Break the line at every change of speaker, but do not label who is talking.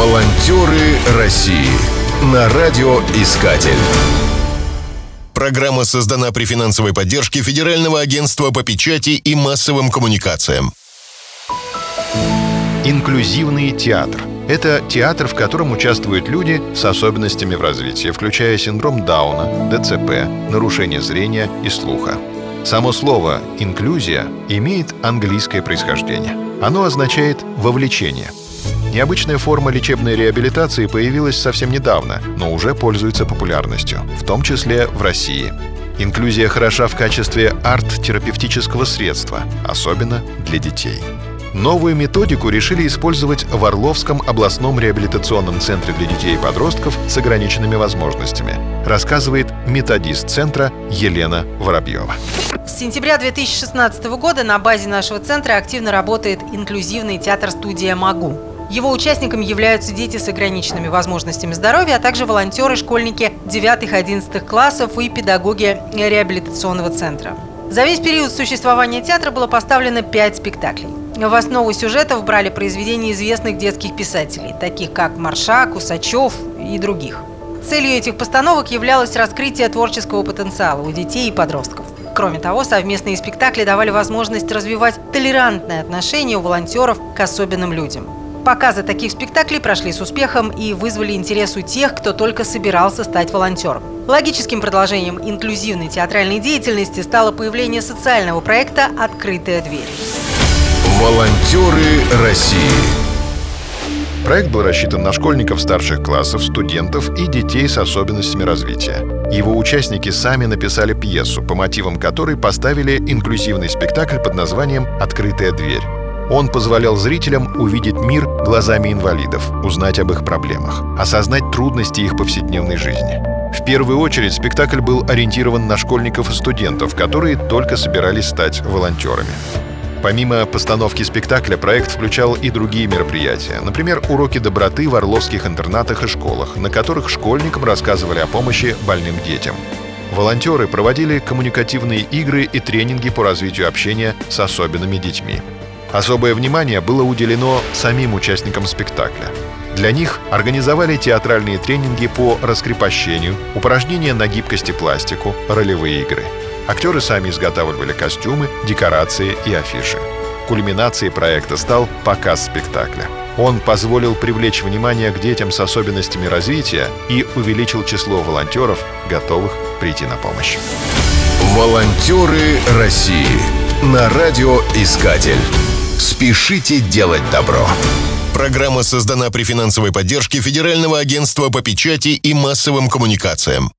Волонтеры России на радиоискатель. Программа создана при финансовой поддержке Федерального агентства по печати и массовым коммуникациям.
Инклюзивный театр – это театр, в котором участвуют люди с особенностями в развитии, включая синдром Дауна, ДЦП, нарушение зрения и слуха. Само слово «инклюзия» имеет английское происхождение. Оно означает «вовлечение». Необычная форма лечебной реабилитации появилась совсем недавно, но уже пользуется популярностью, в том числе в России. Инклюзия хороша в качестве арт-терапевтического средства, особенно для детей. Новую методику решили использовать в Орловском областном реабилитационном центре для детей и подростков с ограниченными возможностями, рассказывает методист центра Елена Воробьева.
С сентября 2016 года на базе нашего центра активно работает инклюзивный театр-студия «Магу». Его участниками являются дети с ограниченными возможностями здоровья, а также волонтеры, школьники 9-11 классов и педагоги реабилитационного центра. За весь период существования театра было поставлено пять спектаклей. В основу сюжетов брали произведения известных детских писателей, таких как Маршак, Усачев и других. Целью этих постановок являлось раскрытие творческого потенциала у детей и подростков. Кроме того, совместные спектакли давали возможность развивать толерантное отношение у волонтеров к особенным людям. Показы таких спектаклей прошли с успехом и вызвали интерес у тех, кто только собирался стать волонтером. Логическим продолжением инклюзивной театральной деятельности стало появление социального проекта «Открытая дверь».
Волонтеры России.
Проект был рассчитан на школьников старших классов, студентов и детей с особенностями развития. Его участники сами написали пьесу, по мотивам которой поставили инклюзивный спектакль под названием «Открытая дверь». Он позволял зрителям увидеть мир глазами инвалидов, узнать об их проблемах, осознать трудности их повседневной жизни. В первую очередь спектакль был ориентирован на школьников и студентов, которые только собирались стать волонтерами. Помимо постановки спектакля, проект включал и другие мероприятия. Например, уроки доброты в орловских интернатах и школах, на которых школьникам рассказывали о помощи больным детям. Волонтеры проводили коммуникативные игры и тренинги по развитию общения с особенными детьми. Особое внимание было уделено самим участникам спектакля. Для них организовали театральные тренинги по раскрепощению, упражнения на гибкость и пластику, ролевые игры – Актеры сами изготавливали костюмы, декорации и афиши. Кульминацией проекта стал показ спектакля. Он позволил привлечь внимание к детям с особенностями развития и увеличил число волонтеров, готовых прийти на помощь.
Волонтеры России на радиоискатель. Спешите делать добро. Программа создана при финансовой поддержке Федерального агентства по печати и массовым коммуникациям.